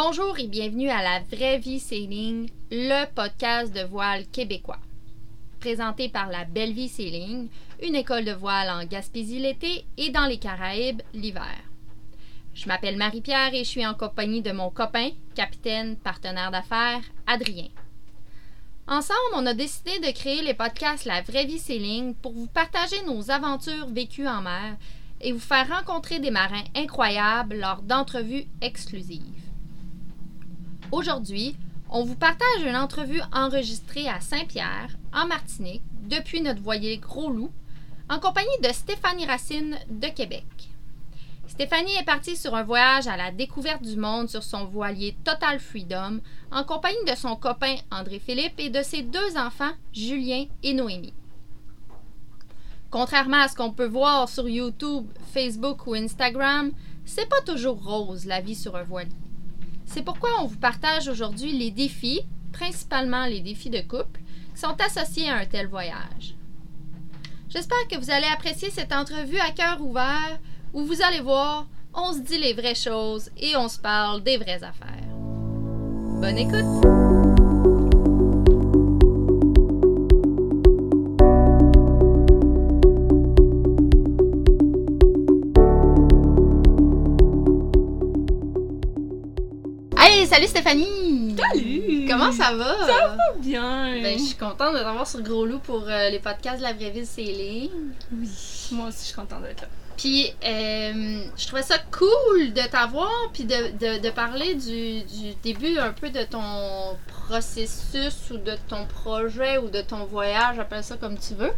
Bonjour et bienvenue à La Vraie Vie Sailing, le podcast de voile québécois. Présenté par la Belle Vie Sailing, une école de voile en Gaspésie l'été et dans les Caraïbes l'hiver. Je m'appelle Marie-Pierre et je suis en compagnie de mon copain, capitaine, partenaire d'affaires, Adrien. Ensemble, on a décidé de créer les podcasts La Vraie Vie Sailing pour vous partager nos aventures vécues en mer et vous faire rencontrer des marins incroyables lors d'entrevues exclusives. Aujourd'hui, on vous partage une entrevue enregistrée à Saint-Pierre, en Martinique, depuis notre voilier Gros Loup, en compagnie de Stéphanie Racine de Québec. Stéphanie est partie sur un voyage à la découverte du monde sur son voilier Total Freedom en compagnie de son copain André-Philippe et de ses deux enfants, Julien et Noémie. Contrairement à ce qu'on peut voir sur YouTube, Facebook ou Instagram, c'est pas toujours rose la vie sur un voilier. C'est pourquoi on vous partage aujourd'hui les défis, principalement les défis de couple, qui sont associés à un tel voyage. J'espère que vous allez apprécier cette entrevue à cœur ouvert où vous allez voir, on se dit les vraies choses et on se parle des vraies affaires. Bonne écoute! Ça va? Ça va bien! Ben, je suis contente de t'avoir sur Gros Loup pour euh, les podcasts de la vraie ville Céline. Oui, moi aussi je suis contente d'être là. Puis, euh, je trouvais ça cool de t'avoir, puis de, de, de parler du, du début un peu de ton processus ou de ton projet ou de ton voyage, appelle ça comme tu veux.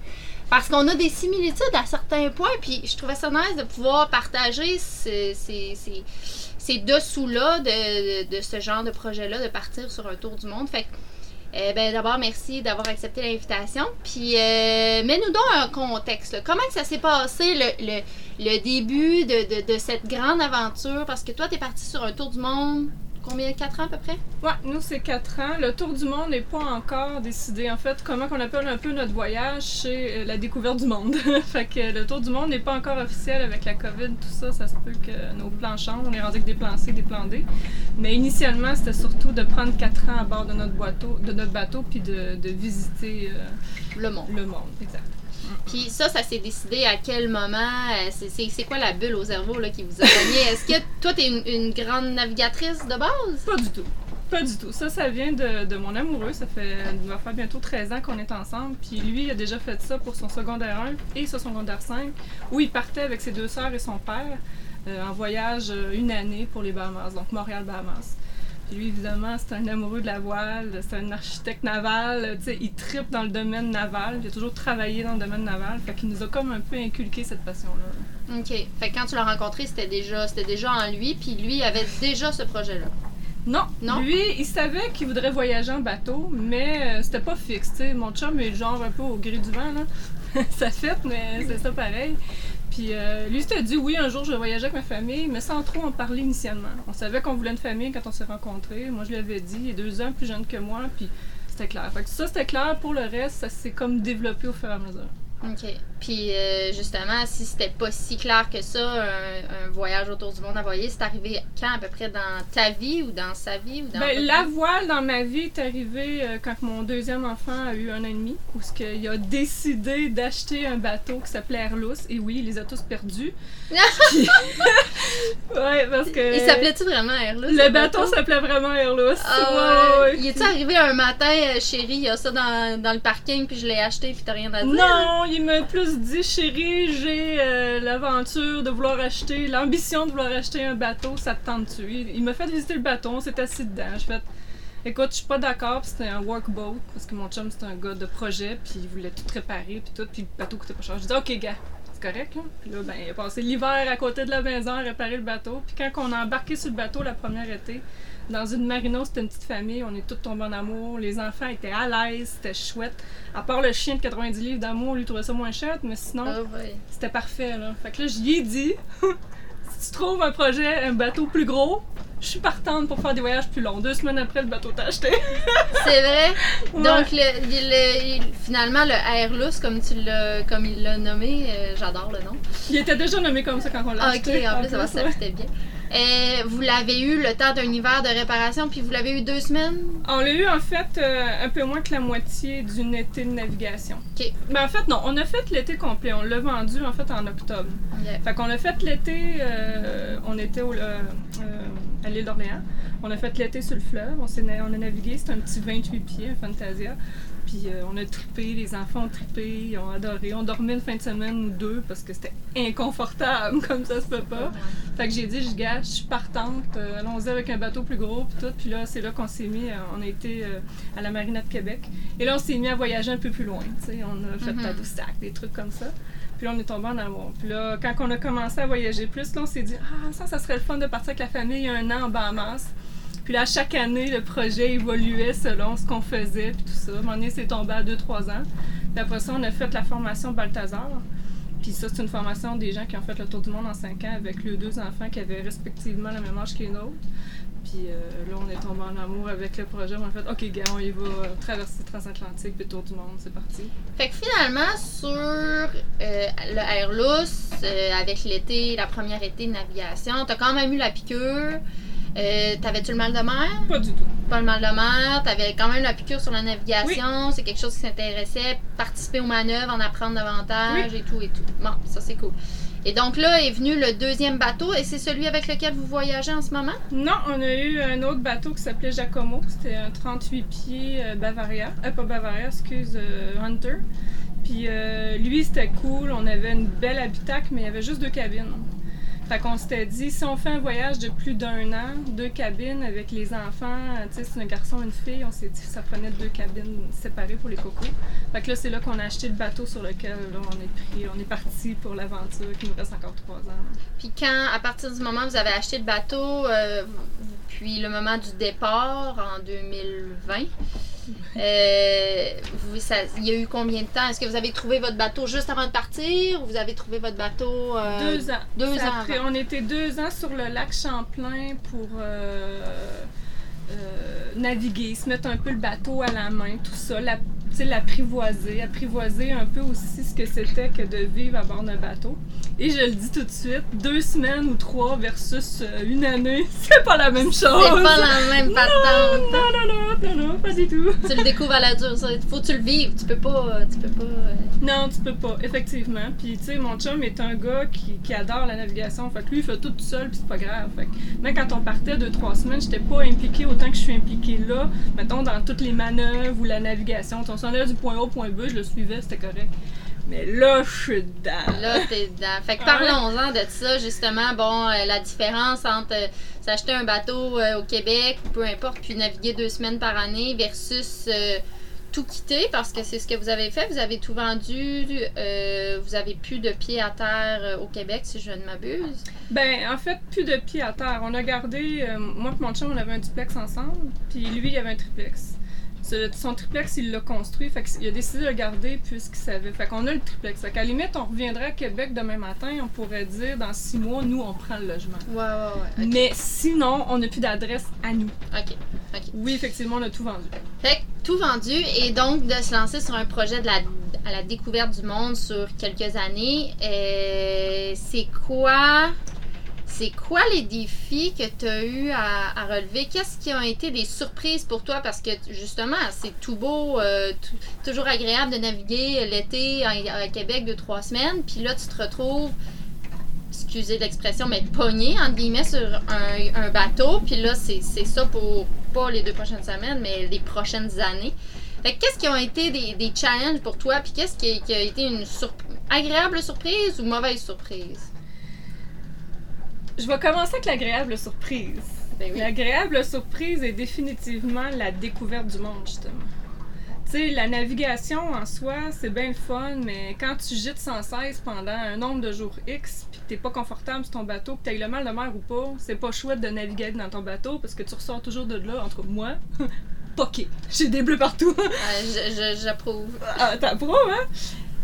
Parce qu'on a des similitudes à certains points, puis je trouvais ça nice de pouvoir partager ces, ces, ces, dessous-là de, ce genre de projet-là, de partir sur un tour du monde. Fait que, euh, ben, d'abord, merci d'avoir accepté l'invitation. Puis, euh, mets-nous donc un contexte. Comment ça s'est passé le, le, début de, de, de cette grande aventure? Parce que toi, tu es parti sur un tour du monde, combien? 4 ans à peu près? Ouais, nous c'est 4 ans. Le tour du monde n'est pas encore décidé. En fait, comment qu'on appelle un peu notre voyage, c'est euh, la découverte du monde. fait que le tour du monde n'est pas encore officiel avec la COVID, tout ça. Ça se peut que nos plans changent. On est rendu avec des plans C, des plans D. Mais initialement, c'était surtout de prendre 4 ans à bord de notre bateau, de notre bateau puis de, de visiter euh, Le monde. le monde. Exact. Puis ça, ça s'est décidé à quel moment? Euh, c'est- quoi la bulle au cerveau qui vous a gagné? Est-ce que toi, tu es une, grande navigatrice de base? Pas du tout. Pas du tout. Ça, ça vient de, mon amoureux. Ça fait, va faire bientôt 13 ans qu'on est ensemble. Puis lui, il a déjà fait ça pour son secondaire 1 et son secondaire 5, où il partait avec ses deux sœurs et son père euh, en voyage euh, une année pour les Bahamas, donc Montréal-Bahamas. Lui, évidemment, c'est un amoureux de la voile, c'est un architecte naval, euh, tu sais, il tripe dans le domaine naval, il a toujours travaillé dans le domaine naval, fait qu'il nous a comme un peu inculqué cette passion-là. OK. Fait que quand tu l'as rencontré, c'était déjà, c'était déjà en lui, puis lui avait déjà ce projet-là. Non, Non? Lui, il savait qu'il voudrait voyager en bateau, mais euh, c'était pas fixe. tu sais. Mon chum est genre un peu au gré du vent, là. ça fait, mais c'est ça pareil. Puis euh, lui, il s'était dit oui, un jour je vais voyager avec ma famille, mais sans trop en parler initialement. On savait qu'on voulait une famille quand on s'est rencontrés. Moi, je lui avais dit, il est deux ans plus jeune que moi, puis c'était clair. Fait que ça, c'était clair. Pour le reste, ça s'est comme développé au fur et à mesure. OK. Puis euh, justement, si c'était pas si clair que ça, un, un voyage autour du monde à voyager, c'est arrivé quand à peu près dans ta vie ou dans sa vie ou dans Ben, la voile dans ma vie est arrivée euh, quand mon deuxième enfant a eu un an et demi, où ce qu'il a décidé d'acheter un bateau qui s'appelait Airlus. Et oui, il les a tous perdus. Puis- ouais, parce que. Il s'appelait-tu vraiment Airlus? Le bateau s'appelait vraiment Airlus. Ah Ouais, ouais. ouais. Il est-tu arrivé un matin, euh, chérie, il y a ça dans, dans le parking, puis je l'ai acheté, puis t'as rien à dire? Non, il m'a plus dit, chérie, j'ai euh, l'aventure de vouloir acheter, l'ambition de vouloir acheter un bateau, ça te tente-tu? Il, m'a fait visiter le bateau, on s'est assis dedans. J'ai fait, écoute, je suis pas d'accord, c'était un workboat, parce que mon chum, c'est un gars de projet, puis il voulait tout réparer, puis tout, puis le bateau coûtait pas cher. Je dis, ok, gars, c'est correct, là. Puis là, ben, il a passé l'hiver à côté de la maison à réparer le bateau, puis quand on a embarqué sur le bateau la première été, dans une marino, c'était une petite famille, on est tous tombés en amour, les enfants étaient à l'aise, c'était chouette. À part le chien de 90 livres d'amour, lui trouvait ça moins chouette, mais sinon, Ah c'était parfait, là. Fait que là, je lui ai dit, si tu trouves un projet, un bateau plus gros, je suis partante pour faire des voyages plus longs. Deux semaines après, le bateau t'a acheté. C'est vrai? Ouais. Donc, le, le- le- finalement, le Airlus, comme, tu l'as, comme il l'a nommé, euh, j'adore le nom. Il était déjà nommé comme ça quand on l'a Ah, ok, acheté. en plus, ça va, ça ouais. fitait bien. Euh, vous l'avez eu le temps d'un hiver de réparation, puis vous l'avez eu deux semaines? On l'a eu en fait euh, un peu moins que la moitié d'une été de navigation. OK. Ben en fait non, on a fait l'été complet. On l'a vendu en fait en octobre. Ok. Fait qu'on a fait l'été, euh, on était au, euh, à l'île d'Orléans. On a fait l'été sur le fleuve. On, on a navigué, c'était un petit 28 pieds, un Fantasia. Puis euh, on a trippé, les enfants ont trippé, ils ont adoré. On dormait une fin de semaine ou deux parce que c'était inconfortable comme ça se peut pas. Fait que j'ai dit, je gâche, je suis partante, euh, allons-y avec un bateau plus gros, puis tout. Puis là, c'est là qu'on s'est mis, euh, on a été à la Marina de Québec. Et là, on s'est mis à voyager un peu plus loin, tu sais. On a fait Mhm. Tadoussac, des trucs comme ça. Puis là, on est tombé en amour. Puis là, quand on a commencé à voyager plus, là, on s'est dit, ah, ça, ça serait le fun de partir avec la famille un an en Bahamas. Puis là, chaque année, le projet évoluait selon ce qu'on faisait, puis tout ça. À un c'est tombé à 2-3 ans. Puis après ça, on a fait la formation Balthazar. Puis ça, c'est une formation des gens qui ont fait le tour du monde en 5 ans avec leurs deux enfants qui avaient respectivement le même âge que les nôtres. Puis euh, là, on est tombé en amour avec le projet. On a fait, OK, gars, on y va euh, traverser transatlantique, puis tour du monde, c'est parti. Fait que finalement, sur euh, le Airlus, euh, avec l'été, la première été de navigation, t'as quand même eu la piqûre. Euh, T'avais-tu le mal de mer? Pas du tout. Pas le mal de mer. T'avais quand même la piqûre sur la navigation. C'est quelque chose qui s'intéressait. Participer aux manœuvres, en apprendre davantage et tout et tout. Bon, ça c'est cool. Et donc là est venu le deuxième bateau et c'est celui avec lequel vous voyagez en ce moment? Non, on a eu un autre bateau qui s'appelait Giacomo. C'était un 38 pieds euh, Bavaria. Euh, pas Bavaria, excuse, euh, Hunter. Puis euh, lui, c'était cool. On avait une belle habitacle, mais il y avait juste deux cabines. Fait qu'on s'était dit, si on fait un voyage de plus d'un an, deux cabines avec les enfants, euh, tu sais, un garçon, une fille, on s'est dit que ça prenait deux cabines séparées pour les cocos. Fait que là, c'est là qu'on a acheté le bateau sur lequel on est pris, on est parti pour l'aventure qui nous reste encore trois ans. Puis quand, à partir du moment où vous avez acheté le bateau, euh, puis le moment du départ en 2020, euh, vous- ça- il y a eu combien de temps? Est-ce que vous avez trouvé votre bateau juste avant de partir ou vous avez trouvé votre bateau... euh, Deux ans. deux Ça ans a pris- avant? on était deux ans sur le lac Champlain pour euh, euh, naviguer, se mettre un peu le bateau à la main, tout ça, la- tu l'apprivoiser, apprivoiser un peu aussi ce que c'était que de vivre à bord d'un bateau. Et je le dis tout de suite, deux semaines ou trois versus euh, une année, c'est pas la même chose. C'est pas la même patente. Non, non, non, non, non, pas du tout. Tu le découvres à la dure, ça. Faut que tu le vives. Tu peux pas... Tu peux pas... euh, Non, tu peux pas, effectivement. Puis, tu sais, mon chum est un gars qui, qui adore la navigation. Fait que lui, il fait tout seul, puis c'est pas grave. Fait que même quand on partait deux, trois semaines, j'étais pas impliquée autant que je suis impliquée là. Mettons, dans toutes les manœuvres ou la navigation. On du point A au point B, je le suivais, c'était correct. Mais là, je suis dedans. Là, t'es dedans. Fait que Ouais. parlons-en de ça, justement. Bon, euh, la différence entre euh, s'acheter un bateau euh, au Québec, ou peu importe, puis naviguer deux semaines par année versus tout quitter, parce que c'est ce que vous avez fait. Vous avez tout vendu, vous avez plus de pieds à terre au Québec, si je ne m'abuse. Ben, en fait, plus de pieds à terre. On a gardé, moi et mon chum, on avait un duplex ensemble, puis lui, il avait un triplex. Ce- Son triplex, il l'a construit, fait qu'il a décidé de le garder puisqu'il savait. Fait qu'on a le triplex. Fait qu'à la limite, on reviendrait à Québec demain matin, on pourrait dire dans six mois, nous, on prend le logement. Ouais, ouais, ouais. Mais sinon, on n'a plus d'adresse à nous. Ok. ok. Oui, effectivement, on a tout vendu. Fait que tout vendu et donc de se lancer sur un projet de la, à la découverte du monde sur quelques années, euh, c'est quoi c'est quoi les défis que tu as eu à, relever? Qu'est-ce qui ont été des surprises pour toi? Parce que justement, c'est tout beau, euh, toujours agréable de naviguer l'été à, Québec de trois semaines, puis là tu te retrouves, excusez l'expression, mais pogné, entre guillemets, sur un, bateau, puis là c'est ça pour pas les deux prochaines semaines, mais les prochaines années. Qu'est-ce qui ont été des, challenges pour toi, puis qu'est-ce qui, a été une agréable surprise ou mauvaise surprise? Je vais commencer avec l'agréable surprise. Ben oui. L'agréable surprise est définitivement la découverte du monde, justement. Tu sais, la navigation en soi, c'est bien le fun, mais quand tu gites sans cesse pendant un nombre de jours X, puis que t'es pas confortable sur ton bateau, que t'as le mal de mer ou pas, c'est pas chouette de naviguer dans ton bateau parce que tu ressors toujours de là, entre moi, poqué. J'ai des bleus partout. Euh, je- J'approuve. Ah, t'approuves, hein?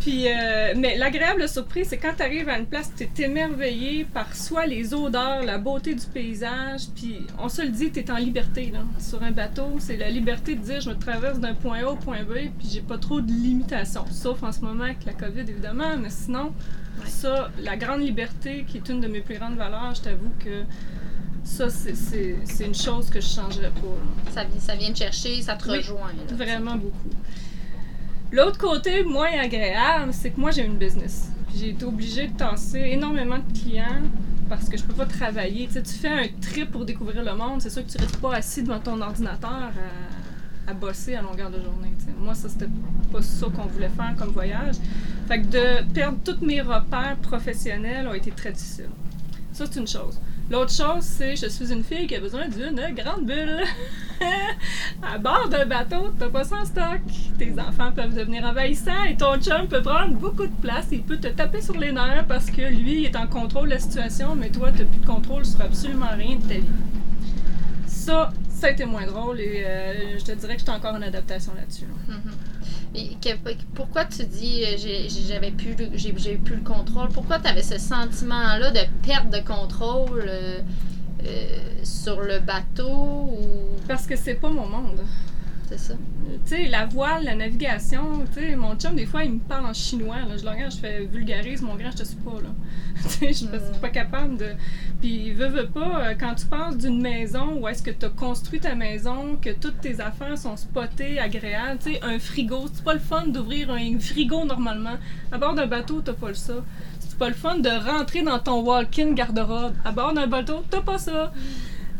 Puis, euh, mais l'agréable surprise, c'est quand tu arrives à une place, tu es émerveillé par soit les odeurs, la beauté du paysage, puis on se le dit, tu es en liberté. Là. Sur un bateau, c'est la liberté de dire je me traverse d'un point A au point B, puis j'ai pas trop de limitations. Sauf en ce moment avec la COVID, évidemment, mais sinon, Ouais. ça, la grande liberté qui est une de mes plus grandes valeurs, je t'avoue que Ça, c'est- une chose que je changerais pas. Ça, ça vient te chercher, ça te Oui, rejoint. là. Vraiment beaucoup. L'autre côté moins agréable, c'est que moi j'ai une business. J'ai été obligée de tasser énormément de clients parce que je peux pas travailler. Tu tu fais un trip pour découvrir le monde, c'est sûr que tu restes pas assis devant ton ordinateur à, bosser à longueur de journée. Moi, ça c'était pas ça qu'on voulait faire comme voyage. Fait que de perdre tous mes repères professionnels ont été très difficiles. Ça, c'est une chose. L'autre chose, c'est je suis une fille qui a besoin d'une grande bulle. à bord d'un bateau, t'as pas en stock. Tes enfants peuvent devenir envahissants et ton chum peut prendre beaucoup de place. Il peut te taper sur les nerfs parce que lui, il est en contrôle de la situation, mais toi, t'as plus de contrôle sur absolument rien de ta vie. Ça, ça a été moins drôle et euh, je te dirais que j'étais encore en adaptation là-dessus. là. Mhm. Et pourquoi tu dis euh, j'avais plus plus le contrôle? Pourquoi tu avais ce sentiment-là de perte de contrôle euh, euh, sur le bateau Parce que c'est pas mon monde. C'est ça tu sais, la voile, la navigation, tu sais, mon chum, des fois, il me parle en chinois, je le regarde, je fais vulgarise, mon grand, je te suis pas, là. je suis pas- capable de... Puis, veux, veux pas, euh, quand tu passes d'une maison où est-ce que tu as construit ta maison, que toutes tes affaires sont spotées, agréables, tu sais, un frigo, c'est pas le fun d'ouvrir un frigo normalement. À bord d'un bateau, t'as pas le ça. C'est pas le fun de rentrer dans ton walk-in garde-robe. À bord d'un bateau, t'as pas ça.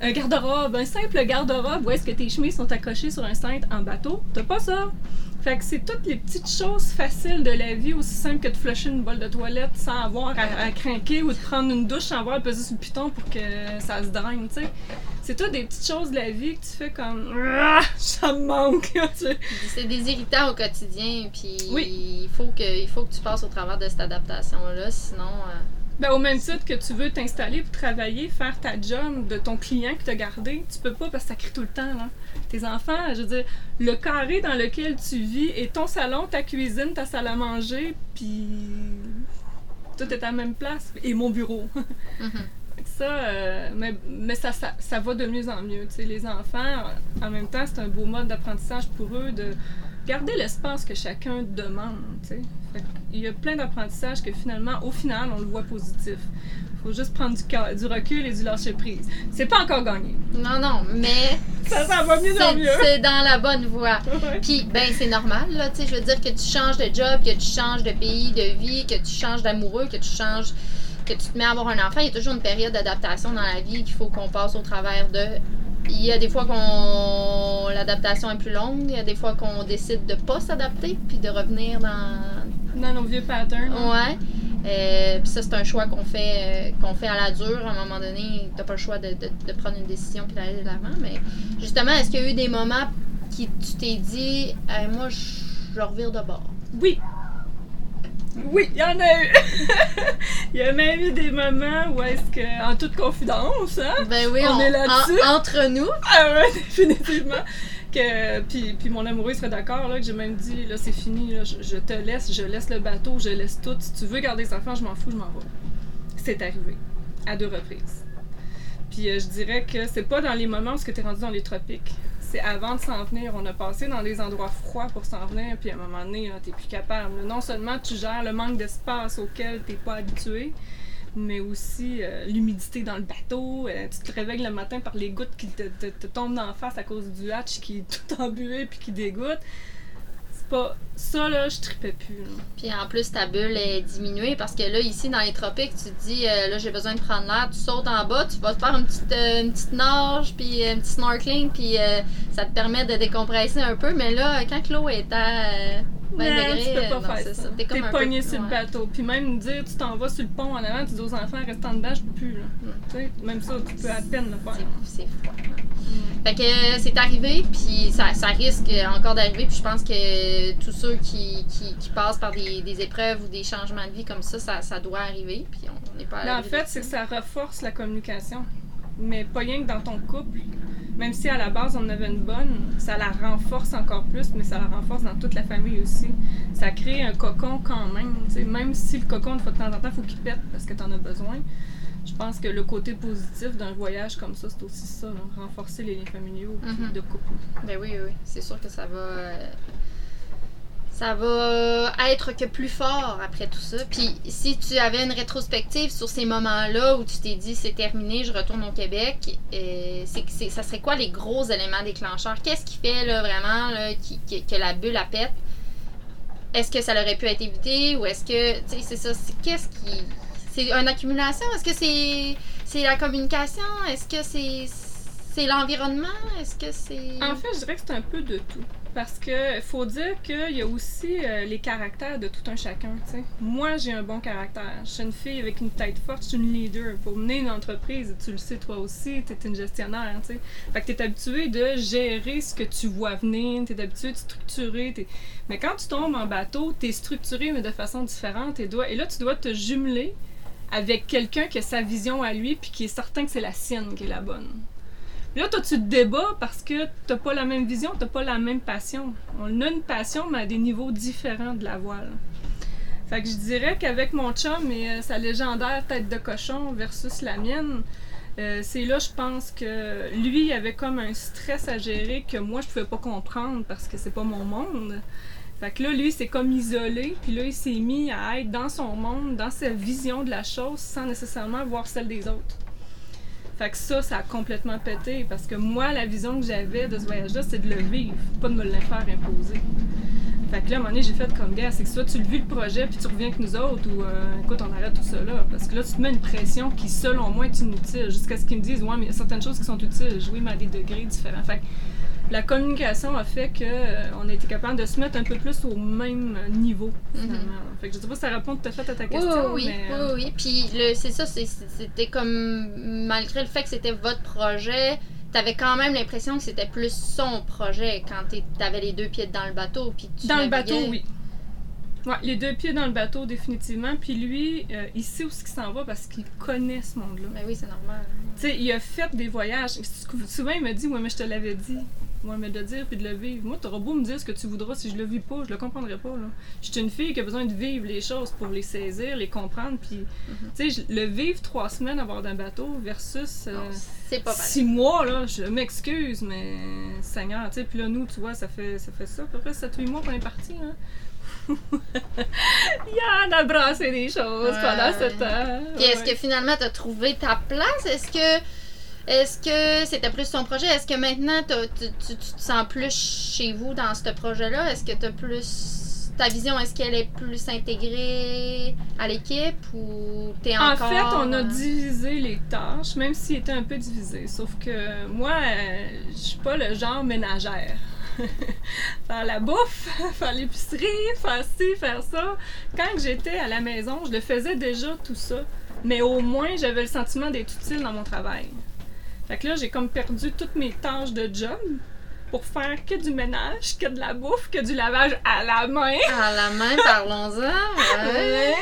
Un garde-robe, un simple garde-robe où est-ce que tes chemises sont accrochées sur un cintre en bateau, t'as pas ça. Fait que c'est toutes les petites choses faciles de la vie, aussi simple que de flusher une bolle de toilette sans avoir à, à craquer ou de prendre une douche sans avoir à peser sur le piton pour que ça se draine, tu sais. C'est toutes des petites choses de la vie que tu fais comme Ah, ça me manque. c'est des irritants au quotidien puis Oui. il faut que il faut que tu passes au travers de cette adaptation là sinon euh, Ben, au même titre que tu veux t'installer pour travailler, faire ta job de ton client que tu as gardé, tu peux pas parce que ça crie tout le temps. Là. Tes enfants, je veux dire, le carré dans lequel tu vis est ton salon, ta cuisine, ta salle à manger, puis tout est à la même place, et mon bureau. mhm. Que Ça, euh, mais, mais ça, ça, ça va de mieux en mieux. Les enfants, en même temps, c'est un beau mode d'apprentissage pour eux de garder l'espace que chacun demande. Il y a plein d'apprentissages que finalement, au final, on le voit positif. faut juste prendre du, du recul et du lâcher prise. C'est pas encore gagné. non non mais Ça, ça va mieux c'est mieux. c'est dans la bonne voie Ouais. Puis, ben, c'est normal, là, tu sais, je veux dire que tu changes de job, que tu changes de pays, de vie, que tu changes d'amoureux, que tu changes, que tu te mets à avoir un enfant. Il y a toujours une période d'adaptation dans la vie qu'il faut qu'on passe au travers de. Il y a des fois qu'on l'adaptation est plus longue, il y a des fois qu'on décide de pas s'adapter puis de revenir dans, Dans nos vieux patterns. Ouais. Euh, puis ça, c'est un choix qu'on fait, euh, qu'on fait à la dure. À un moment donné, t'as pas le choix de, de- de prendre une décision puis d'aller de l'avant. Mais justement, est-ce qu'il y a eu des moments qui tu t'es dit, Hey, moi, je je revire de bord? Oui. Oui, il y en a eu. il y a même eu des moments où est-ce que, en toute confidence, hein, Ben oui, On est là-dessus. en- entre nous. Ah ouais, définitivement. Que, puis, puis mon amoureux serait d'accord, là, que j'ai même dit, là, c'est fini, là, je, je te laisse, je laisse le bateau, je laisse tout. Si tu veux garder les enfants, je m'en fous, je m'en vais. C'est arrivé. À deux reprises. Puis euh, je dirais que c'est pas dans les moments où tu es rendu dans les tropiques. C'est avant de s'en venir. On a passé dans des endroits froids pour s'en venir, puis à un moment donné, tu plus capable. Non seulement tu gères le manque d'espace auquel tu pas habitué, mais aussi euh, l'humidité dans le bateau. euh, tu te réveilles le matin par les gouttes qui te, te- tombent d'en face à cause du hatch qui est tout embué puis qui dégoûte. Pas. Ça, là, je tripais plus. là. Puis en plus, ta bulle est diminuée parce que là, ici, dans les tropiques, tu te dis, euh, là, j'ai besoin de prendre l'air. Tu sautes en bas, tu vas te faire une petite, euh, une petite nage, puis euh, un petit snorkeling, puis euh, ça te permet de décompresser un peu. Mais là, quand l'eau est à 20 Non, degrés, tu peux euh, pas non, faire ça. ça. T'es peu- pogné sur le bateau. Puis même dire, tu t'en vas sur le pont en avant, tu dis aux enfants, reste en dedans, je peux plus. Là. Mm. Tu sais, même ça, tu peux à peine le faire. C'est c'est froid. hein. Fait que euh, c'est arrivé, puis ça, ça risque encore d'arriver. Puis je pense que tous ceux qui, qui, qui passent par des, des épreuves ou des changements de vie comme ça, ça, ça doit arriver. Puis on n'est pas à Mais en fait, c'est que ça renforce la communication. Mais pas rien que dans ton couple. Même si à la base on avait une bonne, ça la renforce encore plus, mais ça la renforce dans toute la famille aussi. Ça crée un cocon quand même. Même si le cocon, une fois de temps en temps, faut qu'il pète parce que tu en as besoin. Je pense que le côté positif d'un voyage comme ça, c'est aussi ça, là, renforcer les liens familiaux Mhm. de couple. Ben oui, oui, oui. C'est sûr que ça va. euh, ça va être que plus fort après tout ça. Puis si tu avais une rétrospective sur ces moments-là où tu t'es dit c'est terminé, je retourne au Québec, euh, ça serait quoi les gros éléments déclencheurs? Qu'est-ce qui fait là, vraiment là, que la bulle a pète? Est-ce que ça aurait pu être évité ou est-ce que. C'est ça. C'est, qu'est-ce qui. C'est une accumulation? Est-ce que c'est, c'est la communication? Est-ce que c'est, c'est l'environnement? Est-ce que c'est. En fait, je dirais que c'est un peu de tout. Parce que faut dire qu'il y a aussi euh, les caractères de tout un chacun. Moi, j'ai un bon caractère. Je suis une fille avec une tête forte, je suis une leader. Pour mener une entreprise, tu le sais toi aussi, tu es une gestionnaire. tu sais. Fait que tu es habitué de gérer ce que tu vois venir, tu es habitué de structurer. Mais quand tu tombes en bateau, tu es structuré, mais de façon différente. Et, et là, tu dois te jumeler avec quelqu'un qui a sa vision à lui, puis qui est certain que c'est la sienne qui est la bonne. Là, toi, tu te débats parce que t'as pas la même vision, t'as pas la même passion. On a une passion, mais à des niveaux différents de la voile. Fait que je dirais qu'avec mon chum et euh, sa légendaire tête de cochon versus la mienne, euh, c'est là, je pense que lui avait comme un stress à gérer que moi, je pouvais pas comprendre parce que c'est pas mon monde. Fait que là, lui, c'est comme isolé, puis là, il s'est mis à être dans son monde, dans sa vision de la chose, sans nécessairement voir celle des autres. Fait que ça, ça a complètement pété parce que moi, la vision que j'avais de ce voyage-là, c'est de le vivre, pas de me le faire imposer. Fait que là, à un moment donné, j'ai fait comme gars, c'est que soit tu le vis le projet puis tu reviens avec nous autres ou euh, écoute, on arrête tout ça. Parce que là, tu te mets une pression qui, selon moi, est inutile. Jusqu'à ce qu'ils me disent, ouais, mais il y a certaines choses qui sont utiles. Oui, mais à des degrés différents. Fait la communication a fait que euh, on a été capable de se mettre un peu plus au même niveau, finalement. Fait que je sais pas si ça répond tout à fait à ta question. oui, oui, mais, euh, oui, oui. Puis le- c'est ça, c'est- c'était comme malgré le fait que c'était votre projet, t'avais quand même l'impression que c'était plus son projet quand t'avais les deux pieds dans le bateau. Puis tu Dans le bateau, oui. Ouais, les deux pieds dans le bateau, définitivement. Puis lui, euh, il sait où ce qu'il s'en va parce qu'il connaît ce monde-là. Ben oui, c'est normal. Tu sais, il a fait des voyages. Souvent, il me dit Ouais, mais je te l'avais dit. Ouais, mais de le dire puis de le vivre. Moi, t'auras beau me dire ce que tu voudras, si je le vis pas, je le comprendrai pas. Là. Je suis une fille qui a besoin de vivre les choses pour les saisir, les comprendre. Puis, tu sais, le vivre trois semaines à bord d'un bateau versus. euh, Non, pas. Six mois, là, je m'excuse, mais Seigneur, tu sais, puis là, nous, tu vois, ça fait ça, fait ça à peu près 7-8 mois qu'on est parti, hein. Yann a brassé des choses Ouais. pendant ce temps. Puis est-ce Ouais. que finalement t'as trouvé ta place? Est-ce que est-ce que c'était plus ton projet? Est-ce que maintenant tu, tu- tu te sens plus chez vous dans ce projet-là? Est-ce que t'as plus ta vision, est-ce qu'elle est plus intégrée à l'équipe ou t'es En encore. fait, on a divisé les tâches, même s'il était un peu divisé. Sauf que moi, euh, je suis pas le genre ménagère. faire la bouffe, faire l'épicerie, faire ci, faire ça. Quand j'étais à la maison, je le faisais déjà tout ça. Mais au moins, j'avais le sentiment d'être utile dans mon travail. Fait que là, j'ai comme perdu toutes mes tâches de job pour faire que du ménage, que de la bouffe, que du lavage à la main. À la main, parlons-en. Ouais. Ouais.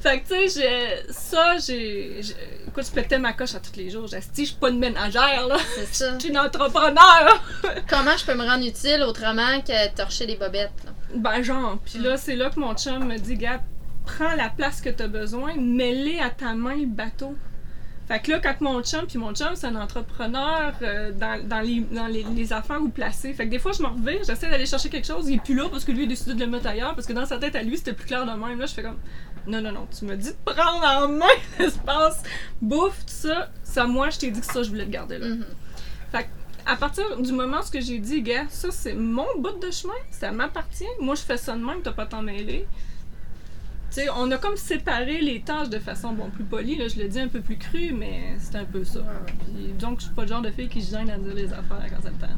Fait que, tu sais, ça, j'ai. Écoute, je pétais ma coche à tous les jours. J'ai dit, je suis pas une ménagère, là. C'est ça. Je suis une entrepreneur. Comment je peux me rendre utile autrement que torcher des bobettes? là? Ben, genre. Puis là, c'est là que mon chum me dit, gars, prends la place que t'as besoin, mets-les à ta main le bateau. Fait que là, quand mon chum, puis mon chum, c'est un entrepreneur euh, dans, dans, les, dans les, les affaires où placer. Fait que des fois, je me revire, j'essaie d'aller chercher quelque chose, il est plus là parce que lui, il a décidé de le mettre ailleurs, parce que dans sa tête à lui, c'était plus clair de même. Là, je fais comme, non, non, non, tu me dis de prendre en main l'espace, bouffe, tout ça. Ça, moi, je t'ai dit que ça, je voulais le garder là. Mhm. À partir du moment où j'ai dit, gars, ça, c'est mon bout de chemin, ça m'appartient, moi, je fais ça de même, t'as pas t'en mêler. Tu sais, on a comme séparé les tâches de façon, bon, plus polie, là, je le dis un peu plus cru, mais c'est un peu ça. Puis, donc, je suis pas le genre de fille qui se gêne à dire les affaires quand ça le tente.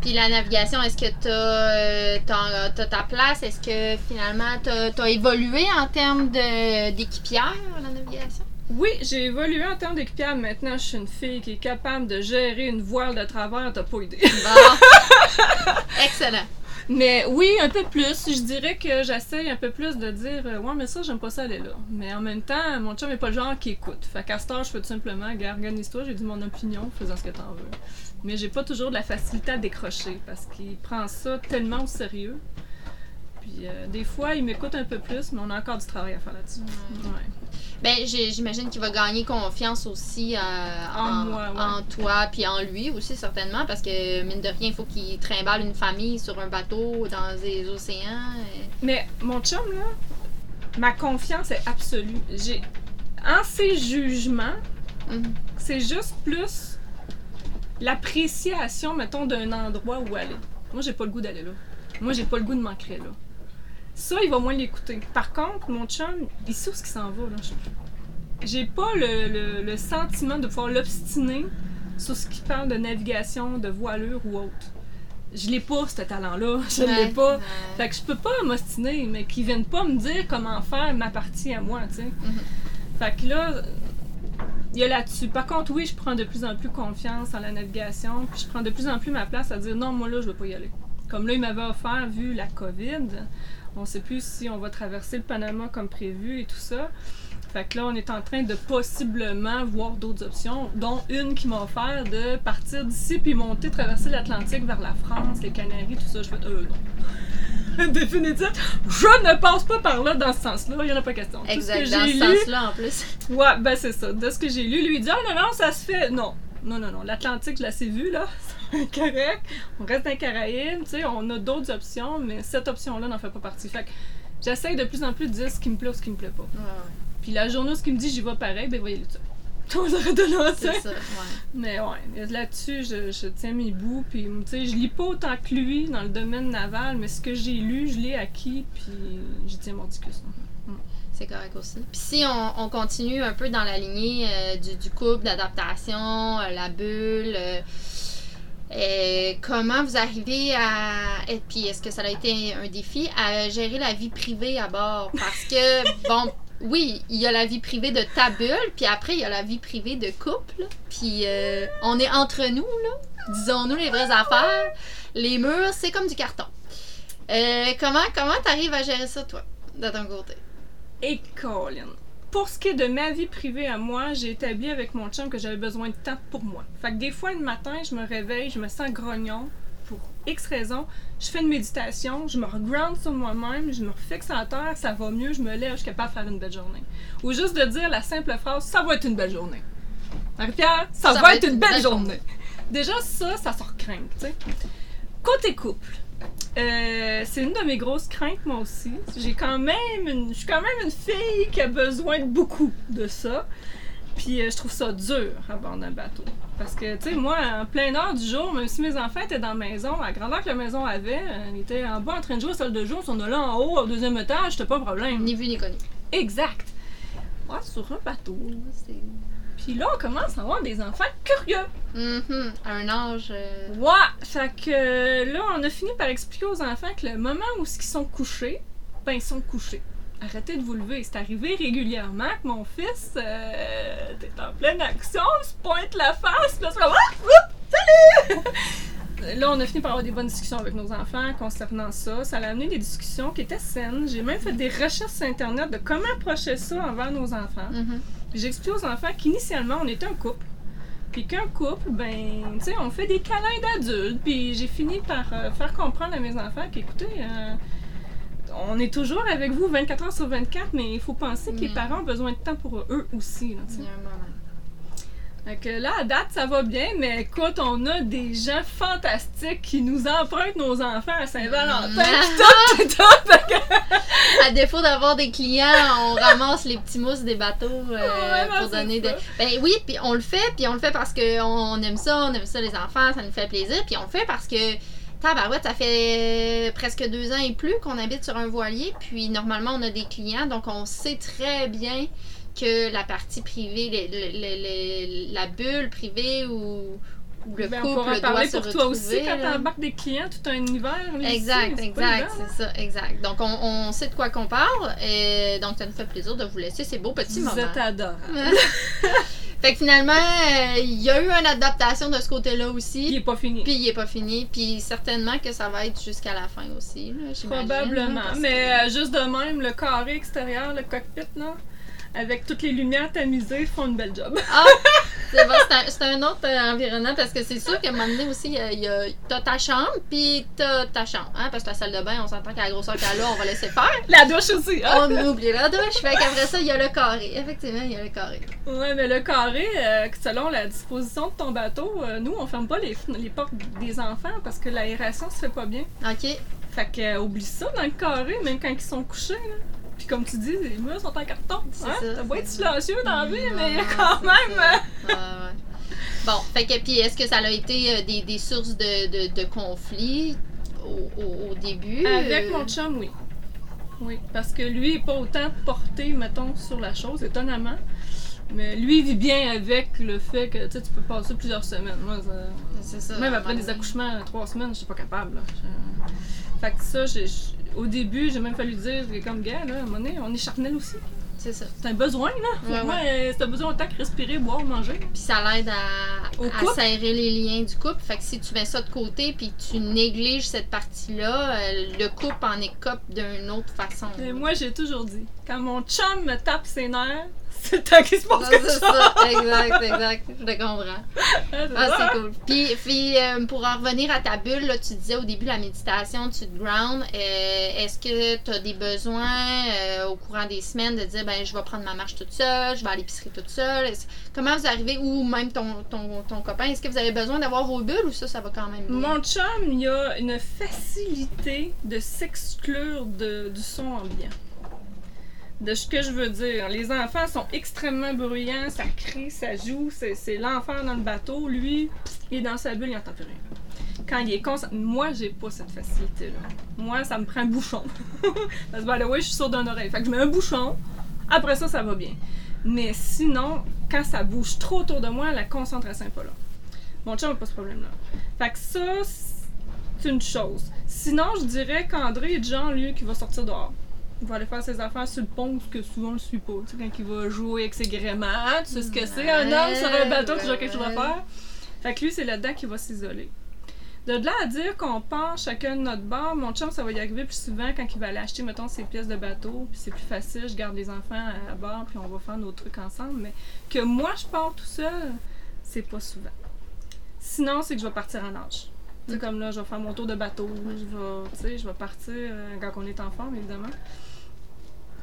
Puis la navigation, est-ce que t'as euh, t'as- t'as ta place? Est-ce que finalement t'as as évolué en termes de- d'équipière, la navigation? Oui, j'ai évolué en termes d'équipière. Maintenant, je suis une fille qui est capable de gérer une voile de travers, t'as pas idée. Bon. Excellent. Mais oui, un peu plus. Je dirais que j'essaye un peu plus de dire euh, Ouais, mais ça, j'aime pas ça aller là. Mais en même temps, mon chum est pas le genre qui écoute. Fait qu'à heure, je fais tout simplement Organise-toi, j'ai dit mon opinion, faisant ce que t'en veux. Mais j'ai pas toujours de la facilité à décrocher parce qu'il prend ça tellement au sérieux Puis euh, des fois, il m'écoute un peu plus, mais on a encore du travail à faire là-dessus. Ouais. Ouais. Ben, j'imagine qu'il va gagner confiance aussi euh, En en, moi, ouais. en toi, puis en lui aussi, certainement, parce que, mine de rien, il faut qu'il trimballe une famille sur un bateau dans les océans. et- Mais mon chum, là, ma confiance est absolue. J'ai. En ses jugements, Mhm. c'est juste plus l'appréciation, mettons, d'un endroit où aller. Moi, j'ai pas le goût d'aller là. Moi, j'ai pas le goût de m'ancrer là. Ça, il va moins l'écouter. Par contre, mon chum, il sait où ce qu'il s'en va, là. J'ai pas le, le- le sentiment de pouvoir l'obstiner sur ce qui parle de navigation, de voilure ou autre. Je l'ai pas, ce talent-là. Je Ouais, l'ai pas. ouais. Fait que je peux pas m'ostiner, mais qu'ils viennent pas me dire comment faire ma partie à moi, tu sais. Mhm. Fait que là, il y a là-dessus. Par contre, oui, je prends de plus en plus confiance en la navigation, puis je prends de plus en plus ma place à dire non, moi là, je veux pas y aller. Comme là, il m'avait offert, vu la COVID, on sait plus si on va traverser le Panama comme prévu et tout ça. Fait que là, on est en train de possiblement voir d'autres options, dont une qui m'a offert de partir d'ici puis monter, traverser l'Atlantique vers la France, les Canaries, tout ça. Je fais, euh, non. Définitivement, je ne passe pas par là dans ce sens-là, il n'y en a pas question. Tout ce Exact, que dans ce lu, sens-là, en plus. Ouais, ben c'est ça. De ce que j'ai lu, lui il dit Ah non, non, ça se fait. Non, non, non, non. L'Atlantique, je l'ai vu, là. Correct. On reste dans les Caraïbes, tu sais, on a d'autres options, mais cette option-là n'en fait pas partie. Fait que j'essaye de plus en plus de dire ce qui me plaît ou ce qui me plaît pas. Ouais, ouais. Puis la journée où ce qui me dit j'y vais pareil, ben voyez le ça. De là, C'est ça, ouais. Mais ouais, là-dessus, je, je tiens mes bouts. Puis, tu sais, je lis pas autant que lui dans le domaine naval, mais ce que j'ai lu, je l'ai acquis, puis j'y tiens mon discussion. C'est correct aussi. Puis si on, on continue un peu dans la lignée euh, du, du couple, d'adaptation, euh, la bulle, euh, euh, comment vous arrivez à. Et puis est-ce que ça a été un défi à gérer la vie privée à bord? Parce que, bon, oui, il y a la vie privée de ta bulle, puis après, il y a la vie privée de couple. Puis euh, on est entre nous, là. Disons-nous les vraies affaires. Les murs, c'est comme du carton. Euh, comment comment t'arrives à gérer ça, toi, de ton côté? Et Colin. Pour ce qui est de ma vie privée à moi, j'ai établi avec mon chum que j'avais besoin de temps pour moi. Fait que des fois, le matin, je me réveille, je me sens grognon pour X raisons. Je fais une méditation, je me reground sur moi-même, je me refixe en terre, ça va mieux, je me lève, je suis capable de faire une belle journée. Ou juste de dire la simple phrase Ça va être une belle journée. Marie-Pierre, ça, va être une belle journée. Déjà, ça, ça sort crainte, tu sais. Côté couple, euh, c'est une de mes grosses craintes, moi aussi. J'ai quand même une, je suis quand même une fille qui a besoin de beaucoup de ça. Puis euh, je trouve ça dur à bord d'un bateau. Parce que, tu sais, moi, en pleine heure du jour, même si mes enfants étaient dans la maison, à la grandeur que la maison avait, ils étaient en bas en train de jouer au salle de jour, on est là en haut, au deuxième étage, c'était pas un problème. Ni vu ni connu. Exact. Ouais, sur un bateau. Puis là, on commence à avoir des enfants curieux. Mhm, À un âge. euh, Ouais, fait que là, on a fini par expliquer aux enfants que le moment où ils sont couchés, ben ils sont couchés. Arrêtez de vous lever. C'est arrivé régulièrement que mon fils, euh, t'es en pleine action, il se pointe la face, puis là, c'est Ah! Salut! Là, on a fini par avoir des bonnes discussions avec nos enfants concernant ça. Ça a amené des discussions qui étaient saines. J'ai même fait des recherches sur Internet de comment approcher ça envers nos enfants. Puis J'explique aux enfants qu'initialement, on était un couple. Puis qu'un couple, ben, tu sais, on fait des câlins d'adultes. Puis j'ai fini par euh, faire comprendre à mes enfants qu'écoutez, euh, on est toujours avec vous 24 heures sur 24, mais il faut penser que les Mm. parents ont besoin de temps pour eux aussi. Là, que là, à date, ça va bien, mais écoute, on a des gens fantastiques qui nous empruntent nos enfants à Saint-Valentin. Mm. tout, À défaut d'avoir des clients, on ramasse les petits mousses des bateaux euh, Ouais, ben, pour donner des. Ben oui, puis on le fait, puis on le fait parce qu'on on aime ça, on aime ça les enfants, ça nous fait plaisir, puis on le fait parce que. Tabarouette, ça fait presque deux ans et plus qu'on habite sur un voilier, puis normalement on a des clients, donc on sait très bien que la partie privée, le- le- le- le- la bulle privée ou, ou le Ben, on couple pourra doit parler se pour toi aussi quand là. t'embarques des clients tout un là, ici, Exact, exact, c'est ça, exact. Donc, on, on sait de quoi qu'on parle, et donc ça nous fait plaisir de vous laisser ces beaux petits Vous moments. êtes adorable. fait que finalement, euh, il y a eu une adaptation de ce côté-là Puis il aussi, est pas fini. puis il est pas fini, puis certainement que ça va être jusqu'à la fin aussi, là, Probablement. là, parce que- Mais euh, juste de même, le carré extérieur, le cockpit, là, avec toutes les lumières tamisées, font une belle job. Ah, c'est bon, un, un autre euh, environnement parce que c'est sûr qu'à un moment donné aussi, t'as ta chambre, puis t'as ta chambre. Hein, parce que la salle de bain, on s'entend qu'à la grosseur qu'elle a, on va laisser faire. La douche aussi, hein? On oublie la douche. Fait qu'après ça, il y a le carré. Effectivement, il y a le carré. Ouais, mais le carré, euh, selon la disposition de ton bateau, euh, nous, on ferme pas les, les portes des enfants parce que l'aération se fait pas bien. OK. Fait que, euh, oublie ça dans le carré, même quand ils sont couchés, là. Puis comme tu dis, les murs sont en carton. Hein? ça. T'as beau être silencieux dans la vie, mais il y a quand même... euh, Ouais, ouais. Bon, fait que puis est-ce que ça a été euh, des, des sources de, de, de conflits au, au, au début? Avec euh, mon chum, oui. Oui, parce que lui est pas autant porté, mettons, sur la chose, étonnamment. Mais lui il vit bien avec le fait que tu sais, tu peux passer plusieurs semaines. Moi, ça- C'est ça. Même après des accouchements, trois semaines, j'étais pas capable. Là. Je- Fait que ça, j'ai- au début, j'ai même fallu dire, comme gars, là, à un moment donné, on est charnel aussi. C'est ça. C'est un besoin, là. Ouais, euh, c'est un besoin autant que respirer, boire, manger. Puis ça l'aide à, à serrer les liens du couple. Fait que si tu mets ça de côté puis tu négliges cette partie-là, euh, le couple en écope d'une autre façon. Et moi, j'ai toujours dit, quand mon chum me tape ses nerfs, c'est le temps qu'il se passe Ça, quelque c'est chose. ça, exact, exact. Je te comprends. C'est Ah, c'est cool. Puis, puis euh, pour en revenir à ta bulle, là, tu disais au début la méditation, tu te ground. Euh, Est-ce que tu as des besoins euh, au courant des semaines de dire, ben, je vais prendre ma marche toute seule, je vais à l'épicerie toute seule? Comment vous arrivez, ou même ton, ton, ton copain, est-ce que vous avez besoin d'avoir vos bulles ou ça, ça va quand même bien? Mon chum, il a une facilité de s'exclure de- du son ambiant. De ce que je veux dire. Les enfants sont extrêmement bruyants, ça crie, ça joue, c'est l'enfant dans le bateau. Lui, il est dans sa bulle, il n'entend plus rien. Quand il est concentré. Moi, j'ai pas cette facilité-là. Moi, ça me prend un bouchon. Parce que, by the way, je suis sourde d'une oreille. Fait que je mets un bouchon, après ça, ça va bien. Mais sinon, quand ça bouge trop autour de moi, la concentration n'est pas là. Mon chum n'a pas ce problème-là. Fait que ça, c'est une chose. Sinon, je dirais qu'André est genre, lui, qui va sortir dehors. Il va aller faire ses affaires sur le pont, ce que souvent on le suit pas. Tu sais, quand il va jouer avec ses gréements, hein, tu sais ce que c'est, un homme sur un bateau, toujours quelque chose à faire. Fait que lui, c'est là-dedans qu'il va s'isoler. De là à dire qu'on pense chacun de notre bord, mon chum, ça va y arriver plus souvent quand il va aller acheter, mettons, ses pièces de bateau, puis c'est plus facile, je garde les enfants à, bord, puis on va faire nos trucs ensemble. Mais que moi, je pars tout seul, c'est pas souvent. Sinon, c'est que je vais partir en nage. Tu sais, Ok. comme là, je vais faire mon tour de bateau, je vais, je vais partir euh, quand on est en forme, évidemment.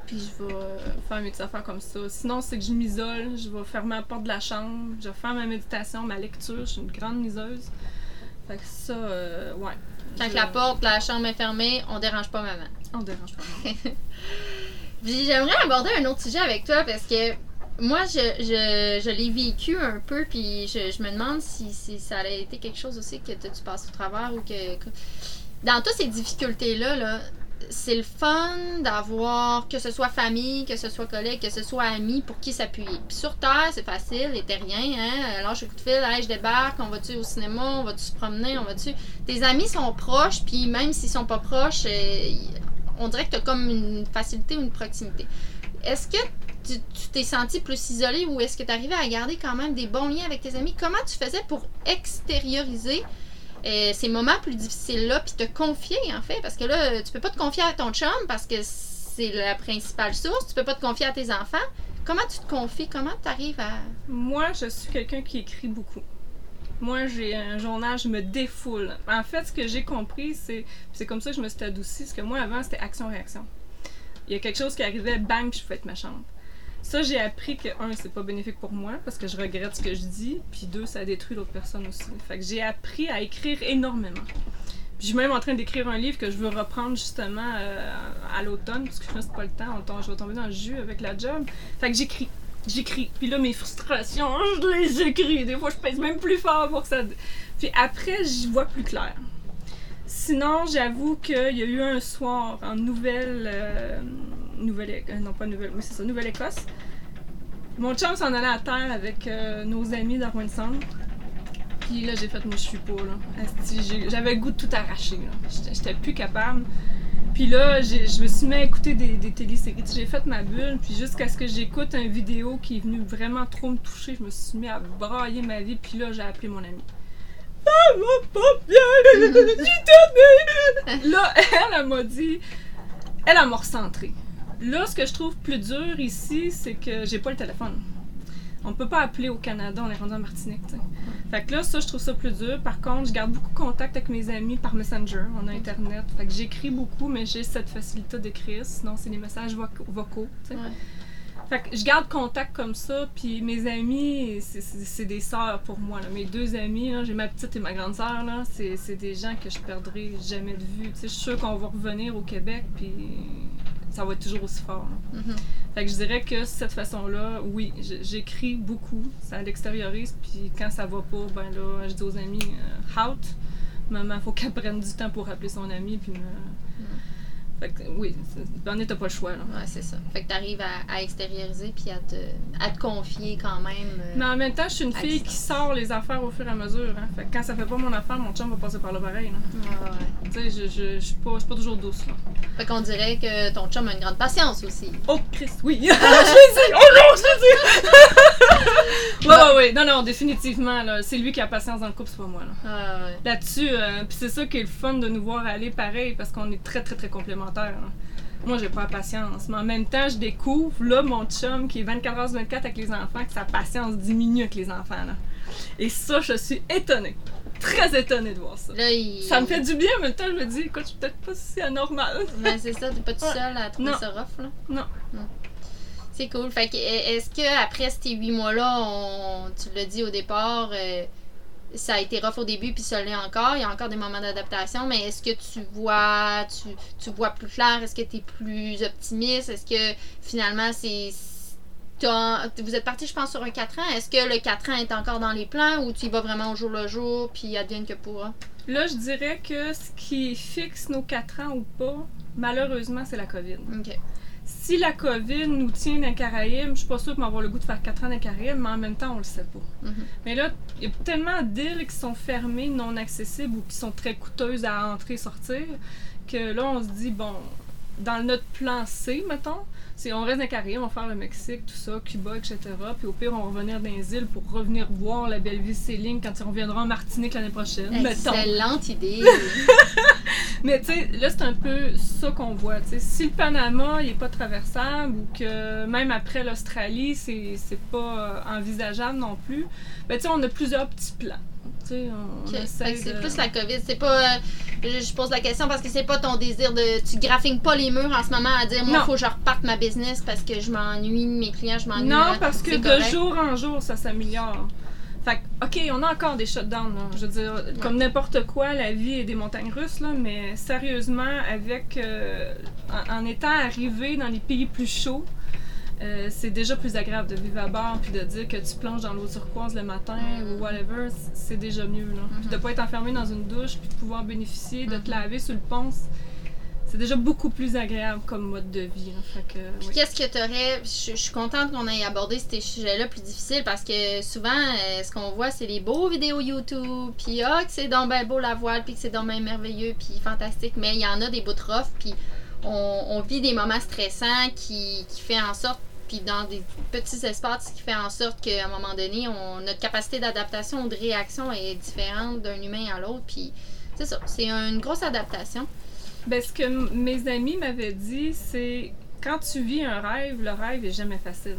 Puis je vais euh, faire mes petites affaires comme ça. Sinon, c'est que je m'isole, je vais fermer la porte de la chambre, je vais faire ma méditation, ma lecture, je suis une grande liseuse. Fait que ça, euh, ouais. Quand Je- la porte, la chambre est fermée, on dérange pas maman. On dérange pas. Puis j'aimerais aborder un autre sujet avec toi parce que moi, je, je, je l'ai vécu un peu, puis je, je me demande si, si ça a été quelque chose aussi que tu passes au travers ou que. que- Dans toutes ces difficultés-là, là, c'est le fun d'avoir, que ce soit famille, que ce soit collègue, que ce soit ami, pour qui s'appuyer. Puis sur Terre, c'est facile, et t'es rien, hein. Lâche un coup de fil, hey, je débarque, on va-tu au cinéma, on va-tu se promener, on va-tu? Tes amis sont proches, puis même s'ils sont pas proches, euh, on dirait que tu comme une facilité ou une proximité. Est-ce que tu tu t'es senti plus isolé ou est-ce que tu arrivais à garder quand même des bons liens avec tes amis? Comment tu faisais pour extérioriser euh, ces moments plus difficiles-là puis te confier en fait? Parce que là, tu peux pas te confier à ton chum parce que c'est la principale source. Tu peux pas te confier à tes enfants. Comment tu te confies? Comment tu arrives à. Moi, je suis quelqu'un qui écrit beaucoup. Moi, j'ai un journal, je me défoule. En fait, ce que j'ai compris, c'est c'est comme ça que je me suis adoucie, parce que moi, avant, c'était action-réaction. Il y a quelque chose qui arrivait, bang, je pouvais être méchante. Ça, j'ai appris que, un, c'est pas bénéfique pour moi, parce que je regrette ce que je dis, puis deux, ça détruit l'autre personne aussi. Fait que j'ai appris à écrire énormément. Je suis même en train d'écrire un livre que je veux reprendre justement euh, à l'automne, parce que là, c'est pas le temps, je vais tomber dans le jus avec la job. Fait que j'écris. J'écris. Puis là, mes frustrations, je les écris. Des fois, je pèse même plus fort pour que ça. Puis après, j'y vois plus clair. Sinon, j'avoue qu'il y a eu un soir en Nouvelle. euh, Nouvelle. euh, non, pas Nouvelle. Oui, c'est ça, Nouvelle-Écosse. Mon chum s'en allait à terre avec euh, nos amis d'Arwen. Puis là, j'ai fait, moi, je suis pas, là. J'avais le goût de tout arracher. J'étais- plus capable. Puis là, je me suis mis à écouter des, des téléséries. J'ai fait ma bulle, puis jusqu'à ce que j'écoute une vidéo qui est venue vraiment trop me toucher, je me suis mis à brailler ma vie, puis là, j'ai appelé mon ami. Ça va pas bien! Là, elle, m'a dit. Elle, elle m'a recentré. Là, ce que je trouve plus dur ici, c'est que j'ai pas le téléphone. On peut pas appeler au Canada, on est rendu en Martinique. t'sais. Fait que là, ça, je trouve ça plus dur. Par contre, je garde beaucoup contact avec mes amis par Messenger. On a Internet. Fait que j'écris beaucoup, mais j'ai cette facilité d'écrire. Sinon, c'est des messages voc- vocaux. Ouais. Fait que je garde contact comme ça, puis mes amis, c'est- des sœurs pour moi. Là. Mes deux amis, j'ai ma petite et ma grande sœur, c'est des gens que je perdrai jamais de vue. Je suis sûre qu'on va revenir au Québec, puis ça va être toujours aussi fort. Mhm. Fait que je dirais que cette façon-là, oui, j'écris beaucoup, ça l'extériorise, puis quand ça va pas, ben là, je dis aux amis, euh, out, maman, faut qu'elle prenne du temps pour appeler son ami, puis me... Fait que oui, c'est- on t'as pas le choix, là. Ouais, c'est ça. Fait que t'arrives à, à extérioriser puis à te, à te confier quand même. euh, Mais en même temps, je suis une fille qui sort les affaires au fur et à mesure. Hein. Fait que quand ça fait pas mon affaire, mon chum va passer par là pareil. là. ouais, ouais. Tu sais, je, je, je suis pas, je suis pas toujours douce. Là. Fait qu'on dirait que ton chum a une grande patience aussi. Oh, Christ, oui! je l'ai dit! Oh non, je l'ai dit! ouais, ouais, ouais. Non, non, définitivement. là, C'est lui qui a patience dans le couple, c'est pas moi. Là. Ah, ouais. Là-dessus, euh, puis c'est ça qui est le fun de nous voir aller pareil parce qu'on est très, très, très complémentaires. là. Moi, j'ai pas la patience. Mais en même temps, je découvre, là, mon chum qui est 24 h 24 avec les enfants, que sa patience diminue avec les enfants. Là. Et ça, je suis étonnée. Très étonnée de voir ça. Là, il... Ça me fait du bien, en même temps, je me dis, écoute, je suis peut-être pas si anormal. Mais c'est ça, t'es pas tout seul à trouver Non. ça rough, là. Non. C'est cool. Fait que, e- est-ce que après ces huit mois-là, on... tu l'as dit au départ, euh, ça a été rough au début, puis ça l'est encore? Il y a encore des moments d'adaptation, mais est-ce que tu vois, tu, tu vois plus clair? Est-ce que tu es plus optimiste? Est-ce que finalement, c'est. Vous êtes parti, je pense, sur un 4 ans. Est-ce que le 4 ans est encore dans les plans ou tu y vas vraiment au jour le jour, puis advienne que pourra? Là, je dirais que ce qui fixe nos 4 ans ou pas, malheureusement, c'est la COVID. Ok. Si la COVID nous tient dans Caraïbes, je suis pas sûre qu'on va avoir le goût de faire 4 ans dans Caraïbes, mais en même temps, on le sait pas. Mhm. Mais là, il y a tellement d'îles qui sont fermées, non accessibles ou qui sont très coûteuses à entrer et sortir, que là, on se dit, bon, dans notre plan C, mettons, c'est on reste dans Caraïbes, on va faire le Mexique, tout ça, Cuba, etc. Puis au pire, on va revenir dans les îles pour revenir voir la belle vie Céline quand on reviendra en Martinique l'année prochaine, mettons. Excellente idée. Mais tu sais, là, c'est un peu ça qu'on voit. Si le Panama il est pas traversable ou que même après l'Australie, c'est c'est pas euh, envisageable non plus, ben tu sais, on a plusieurs petits plans. Tu sais, on, Ok. on essaie Fait que c'est de- plus la COVID. C'est pas. euh, je, pose la question parce que c'est pas ton désir de. Tu graphines pas les murs en ce moment à dire moi, Non. faut que je reparte ma business parce que je m'ennuie de mes clients, je m'ennuie. Non, parce que de correct. jour en jour, ça s'améliore. Fait OK, on a encore des shutdowns, là. Je veux dire, comme n'importe quoi, la vie est des montagnes russes, là, mais sérieusement, avec. euh, en, en étant arrivé dans les pays plus chauds, euh, c'est déjà plus agréable de vivre à bord puis de dire que tu plonges dans l'eau turquoise le matin Mm. ou whatever, c'est déjà mieux. Là. Puis de pas être enfermé dans une douche puis de pouvoir bénéficier, de te Mhm. laver sur le pont, c'est déjà beaucoup plus agréable comme mode de vie. Fait que, oui. qu'est-ce que tu aurais. Je, je suis contente qu'on ait abordé ces sujets-là plus difficiles parce que souvent, euh, ce qu'on voit, c'est les beaux vidéos YouTube, puis ah, que c'est donc ben beau la voile, puis que c'est donc ben merveilleux, puis fantastique. Mais il y en a des bouts de rough, puis on, on vit des moments stressants qui, qui fait en sorte, puis dans des petits espaces, qui fait en sorte qu'à un moment donné, on, notre capacité d'adaptation ou de réaction est différente d'un humain à l'autre, puis c'est ça, c'est une grosse adaptation. Ben, ce que mes amis m'avaient dit, c'est quand tu vis un rêve, le rêve est jamais facile.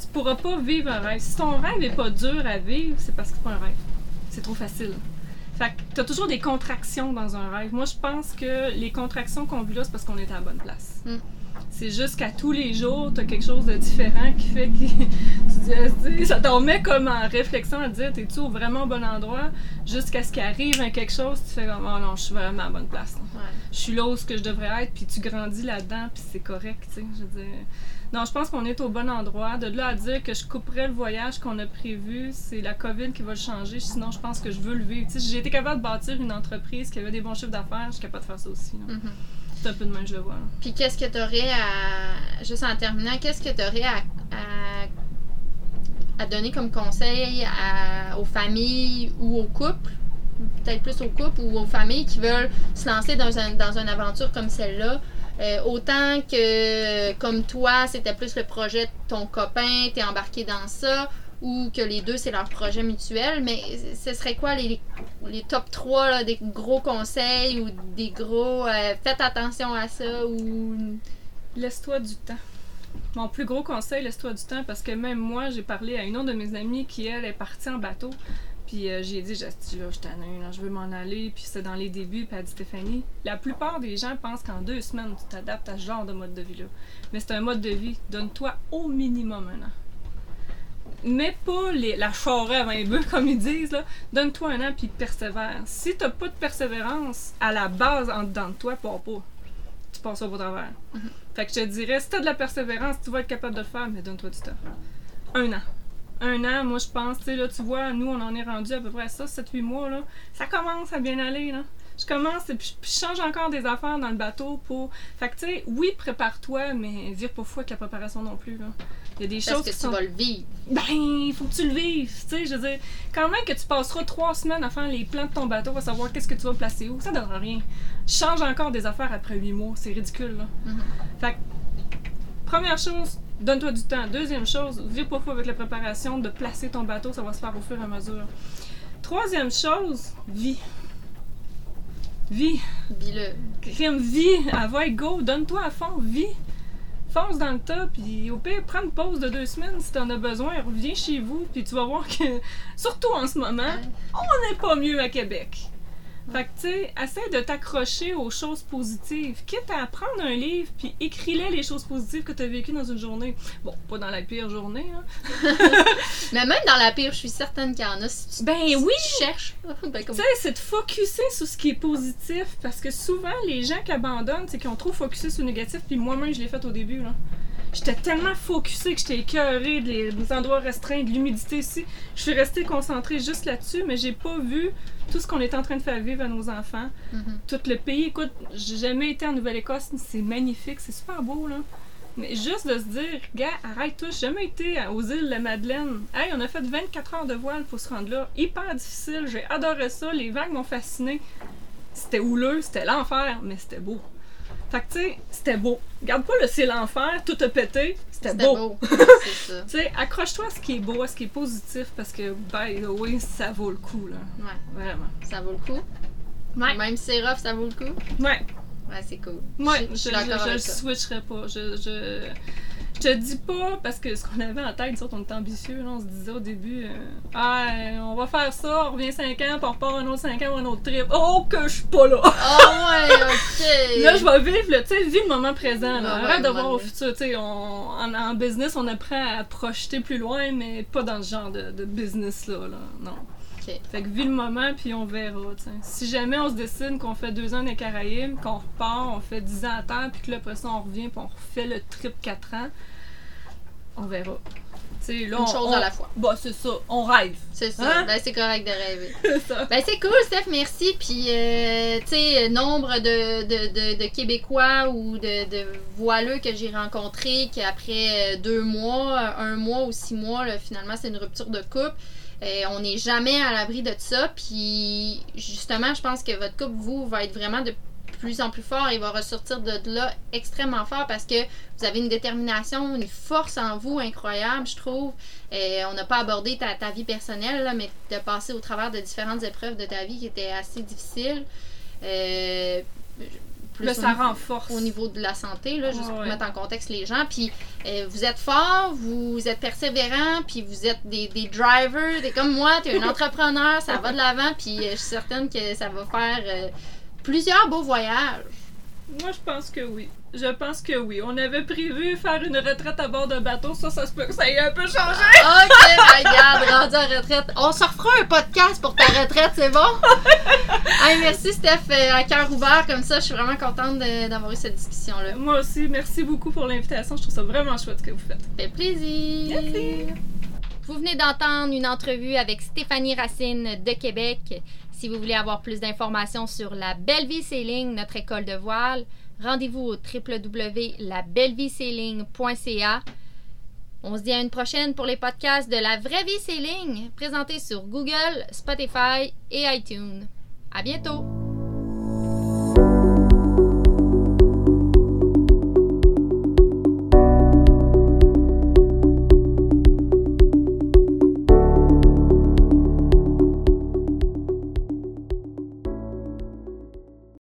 Tu pourras pas vivre un rêve. Si ton rêve est pas dur à vivre, c'est parce que c'est pas un rêve. C'est trop facile. Fait que t'as toujours des contractions dans un rêve. Moi, je pense que les contractions qu'on vit là, c'est parce qu'on est à la bonne place. Mm. C'est juste qu'à tous les jours, t'as quelque chose de différent qui fait que tu dis, Esti, ça t'en met comme en réflexion à dire, t'es-tu au vraiment bon endroit? Jusqu'à ce qu'il arrive un quelque chose, tu fais comme, oh non, je suis vraiment à la bonne place. Ouais. je suis là où ce que je devrais être, puis tu grandis là-dedans, puis c'est correct, tu sais. Je veux dire. Non, je pense qu'on est au bon endroit. De là à dire que je couperais le voyage qu'on a prévu, c'est la COVID qui va le changer. Sinon, je pense que je veux le vivre. Tu sais, j'ai été capable de bâtir une entreprise qui avait des bons chiffres d'affaires, je suis capable de faire ça aussi. là. Un peu de même je le. Puis qu'est-ce que tu aurais à. Juste en terminant, qu'est-ce que tu aurais à, à, à donner comme conseil à- aux familles ou aux couples, peut-être plus aux couples ou aux familles qui veulent se lancer dans, un- dans une aventure comme celle-là? Euh, autant que comme toi, c'était plus le projet de ton copain, t'es embarqué dans ça, ou que les deux, c'est leur projet mutuel, mais ce serait quoi les, les top 3 là, des gros conseils ou des gros euh, faites attention à ça ou Laisse-toi du temps. Mon plus gros conseil, laisse-toi du temps parce que même moi, j'ai parlé à une autre de mes amies qui, elle, est partie en bateau. Puis euh, j'ai dit, j'ai dit, là, je t'annule, là, je veux m'en aller. Puis c'est dans les débuts. Puis elle a dit, Stéphanie, la plupart des gens pensent qu'en deux semaines, tu t'adaptes à ce genre de mode de vie-là. Mais c'est un mode de vie. Donne-toi au minimum un an. Mets pas les, la charrue à 20 bœufs, comme ils disent. Donne-toi un an, puis persévère. Si t'as pas de persévérance à la base en dedans de toi, pars pas. Tu passes au travers. Fait que je te dirais, si t'as de la persévérance, tu vas être capable de le faire, mais donne-toi du temps. Un an. Un an, moi je pense, tu sais, là, tu vois, nous on en est rendu à peu près à ça, 7-8 mois, là. Ça commence à bien aller, là. Je commence, et puis je change encore des affaires dans le bateau pour. Fait que, tu sais, oui, prépare-toi, mais vire pas fou avec la préparation non plus, là. Il y a des Parce choses que qui tu sont. vas le vivre. Ben, il faut que tu le vives. Tu sais, je veux dire, quand même que tu passeras trois semaines à faire les plans de ton bateau, à savoir qu'est-ce que tu vas placer où, ça donnera rien. Change encore des affaires après huit mois, c'est ridicule, là. Mhm. Fait que, première chose, donne-toi du temps. Deuxième chose, vis pas fou avec la préparation de placer ton bateau, ça va se faire au fur et à mesure. Troisième chose, vis. Vis. Vis-le. Crime, vis, avais go, donne-toi à fond, vis. Fonce dans le tas, puis au pire, prends une pause de deux semaines si t'en as besoin, reviens chez vous, puis tu vas voir que, surtout en ce moment, on n'est pas mieux à Québec. Fait que, tu sais, essaie de t'accrocher aux choses positives. Quitte à prendre un livre, puis écris-les les choses positives que tu as vécues dans une journée. Bon, pas dans la pire journée, hein. Mais même dans la pire, je suis certaine qu'il y en a. Si tu, Ben si oui! tu cherches. ben, comme... Tu sais, c'est de focuser sur ce qui est positif, parce que souvent, les gens qui abandonnent, c'est qu'ils ont trop focusé sur le négatif, puis moi-même, je l'ai fait au début, là. J'étais tellement focusée que j'étais écœurée des, des endroits restreints, de l'humidité ici. Je suis restée concentrée juste là-dessus, mais j'ai pas vu tout ce qu'on est en train de faire vivre à nos enfants. Mhm. Tout le pays, écoute, j'ai jamais été en Nouvelle-Écosse, c'est magnifique, c'est super beau, là. Mais juste de se dire, gars, arrête-toi, j'ai jamais été aux îles de la Madeleine. Hey, on a fait 24 heures de voile pour se rendre là. Hyper difficile, j'ai adoré ça, les vagues m'ont fasciné. C'était houleux, c'était l'enfer, mais c'était beau. Fait que, tu sais, c'était beau. Regarde pas le c'est l'enfer, tout a pété, c'était beau. beau. c'est ça. Tu sais, accroche-toi à ce qui est beau, à ce qui est positif, parce que, by the way, ça vaut le coup, là. Ouais, Vraiment. ça vaut le coup. Ouais. Même si c'est rough, ça vaut le coup. Ouais, Ouais, c'est cool. Ouais, je, je, le switcherai pas. Je, je, je te dis pas parce que ce qu'on avait en tête, on était ambitieux. là, on se disait au début, euh, ah, on va faire ça, on revient 5 ans, puis on repart un autre 5 ans ou un autre trip. Oh, que je suis pas là! Ah ouais, ok. Là, je vais vivre, le- tu sais, vis le moment présent. Là. Ouais, Arrête de ouais, voir au futur. Tu sais, on, en, en business, on apprend à projeter plus loin, mais pas dans ce genre de, de business-là. Là. Non. Ok. Fait que vis le moment, puis on verra. Si jamais on se décide qu'on fait deux ans des Caraïbes, qu'on repart, on fait 10 ans à terre, puis que là, après ça, on revient, puis on refait le trip 4 ans, on verra. Tu sais, là, Une on- chose on- à la fois. Bah, c'est ça, on rêve. C'est ça. Hein? Ben, c'est correct de rêver. C'est ça. Ben, c'est cool, Steph, merci. Puis, euh, tu sais, nombre de, de, de, de Québécois ou de, de voileux que j'ai rencontrés qui, après euh, deux mois, un mois ou six mois, là, finalement, c'est une rupture de couple. Euh, on n'est jamais à l'abri de ça. Puis, justement, je pense que votre couple, vous, va être vraiment de plus en plus fort et va ressortir de là extrêmement fort parce que vous avez une détermination, une force en vous incroyable, je trouve. Euh, on n'a pas abordé ta, ta vie personnelle, là, mais de passer au travers de différentes épreuves de ta vie qui étaient assez difficiles. Euh, plus Là, ça niveau- renforce. au niveau de la santé, là, juste pour ouais. mettre en contexte les gens. Puis euh, vous êtes fort, vous êtes persévérant, puis vous êtes des, des drivers, des comme moi, tu es un entrepreneur, ça va de l'avant, puis euh, je suis certaine que ça va faire euh, plusieurs beaux voyages. Moi, je pense que oui. Je pense que oui. On avait prévu faire une retraite à bord d'un bateau. Ça, ça se peut que ça ait un peu changé. Ok, ben, regarde, rendu en retraite. On se refera un podcast pour ta retraite, c'est bon? Hey, merci Steph, euh, à cœur ouvert comme ça, je suis vraiment contente d'avoir eu cette discussion-là. Moi aussi, merci beaucoup pour l'invitation. Je trouve ça vraiment chouette ce que vous faites. Ça fait plaisir. Merci. Vous venez d'entendre une entrevue avec Stéphanie Racine de Québec. Si vous voulez avoir plus d'informations sur la Belle Vie Sailing, notre école de voile, rendez-vous au www.labellevie-sailing.ca. On se dit à une prochaine pour les podcasts de la vraie vie sailing, présentés sur Google, Spotify et iTunes. À bientôt!